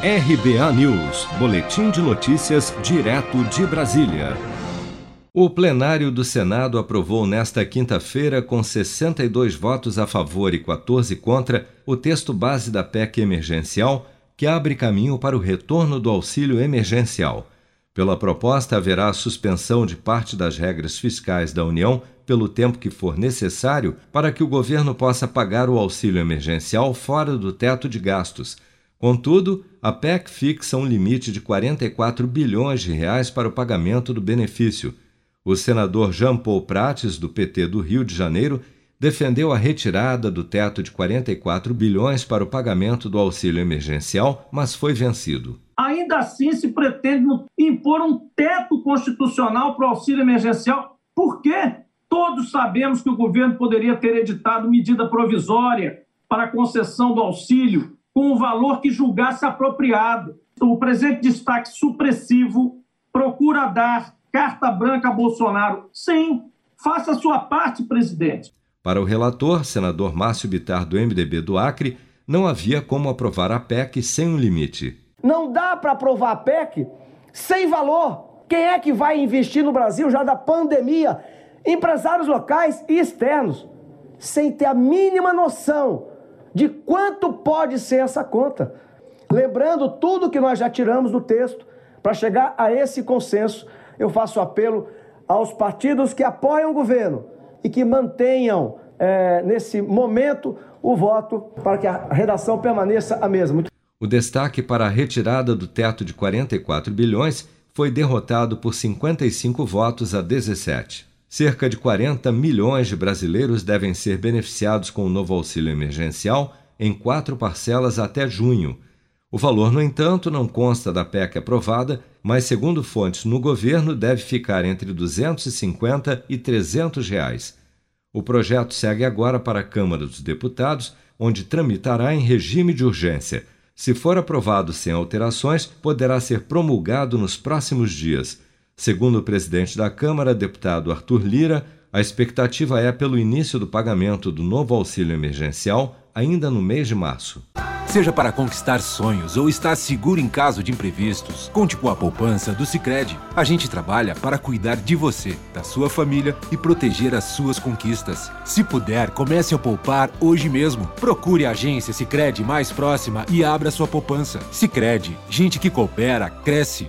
RBA News, Boletim de Notícias, direto de Brasília. O plenário do Senado aprovou nesta quinta-feira, com 62 votos a favor e 14 contra, o texto base da PEC emergencial, que abre caminho para o retorno do auxílio emergencial. Pela proposta, haverá suspensão de parte das regras fiscais da União pelo tempo que for necessário para que o governo possa pagar o auxílio emergencial fora do teto de gastos Contudo, a PEC fixa um limite de 44 bilhões de reais para o pagamento do benefício. O senador Jean Paul Prates, do PT do Rio de Janeiro, defendeu a retirada do teto de 44 bilhões para o pagamento do auxílio emergencial, mas foi vencido. Ainda assim, se pretende impor um teto constitucional para o auxílio emergencial. Por quê? Todos sabemos que o governo poderia ter editado medida provisória para a concessão do auxílio com o valor que julgasse apropriado. O presente destaque supressivo procura dar carta branca a Bolsonaro. Sim, faça a sua parte, presidente. Para o relator, senador Márcio Bitar, do MDB do Acre, não havia como aprovar a PEC sem um limite. Não dá para aprovar a PEC sem valor. Quem é que vai investir no Brasil já da pandemia? Empresários locais e externos, sem ter a mínima noção de quanto pode ser essa conta. Lembrando tudo que nós já tiramos do texto, para chegar a esse consenso, eu faço apelo aos partidos que apoiam o governo e que mantenham, é, nesse momento, o voto para que a redação permaneça a mesma. O destaque para a retirada do teto de 44 bilhões foi derrotado por 55 votos a 17. Cerca de 40 milhões de brasileiros devem ser beneficiados com o novo auxílio emergencial em quatro parcelas até junho. O valor, no entanto, não consta da PEC aprovada, mas, segundo fontes no governo, deve ficar entre 250 e 300 reais. O projeto segue agora para a Câmara dos Deputados, onde tramitará em regime de urgência. Se for aprovado sem alterações, poderá ser promulgado nos próximos dias. Segundo o presidente da Câmara, deputado Arthur Lira, a expectativa é pelo início do pagamento do novo auxílio emergencial ainda no mês de março. Seja para conquistar sonhos ou estar seguro em caso de imprevistos, conte com a poupança do Sicredi. A gente trabalha para cuidar de você, da sua família e proteger as suas conquistas. Se puder, comece a poupar hoje mesmo. Procure a agência Sicredi mais próxima e abra sua poupança. Sicredi, gente que coopera cresce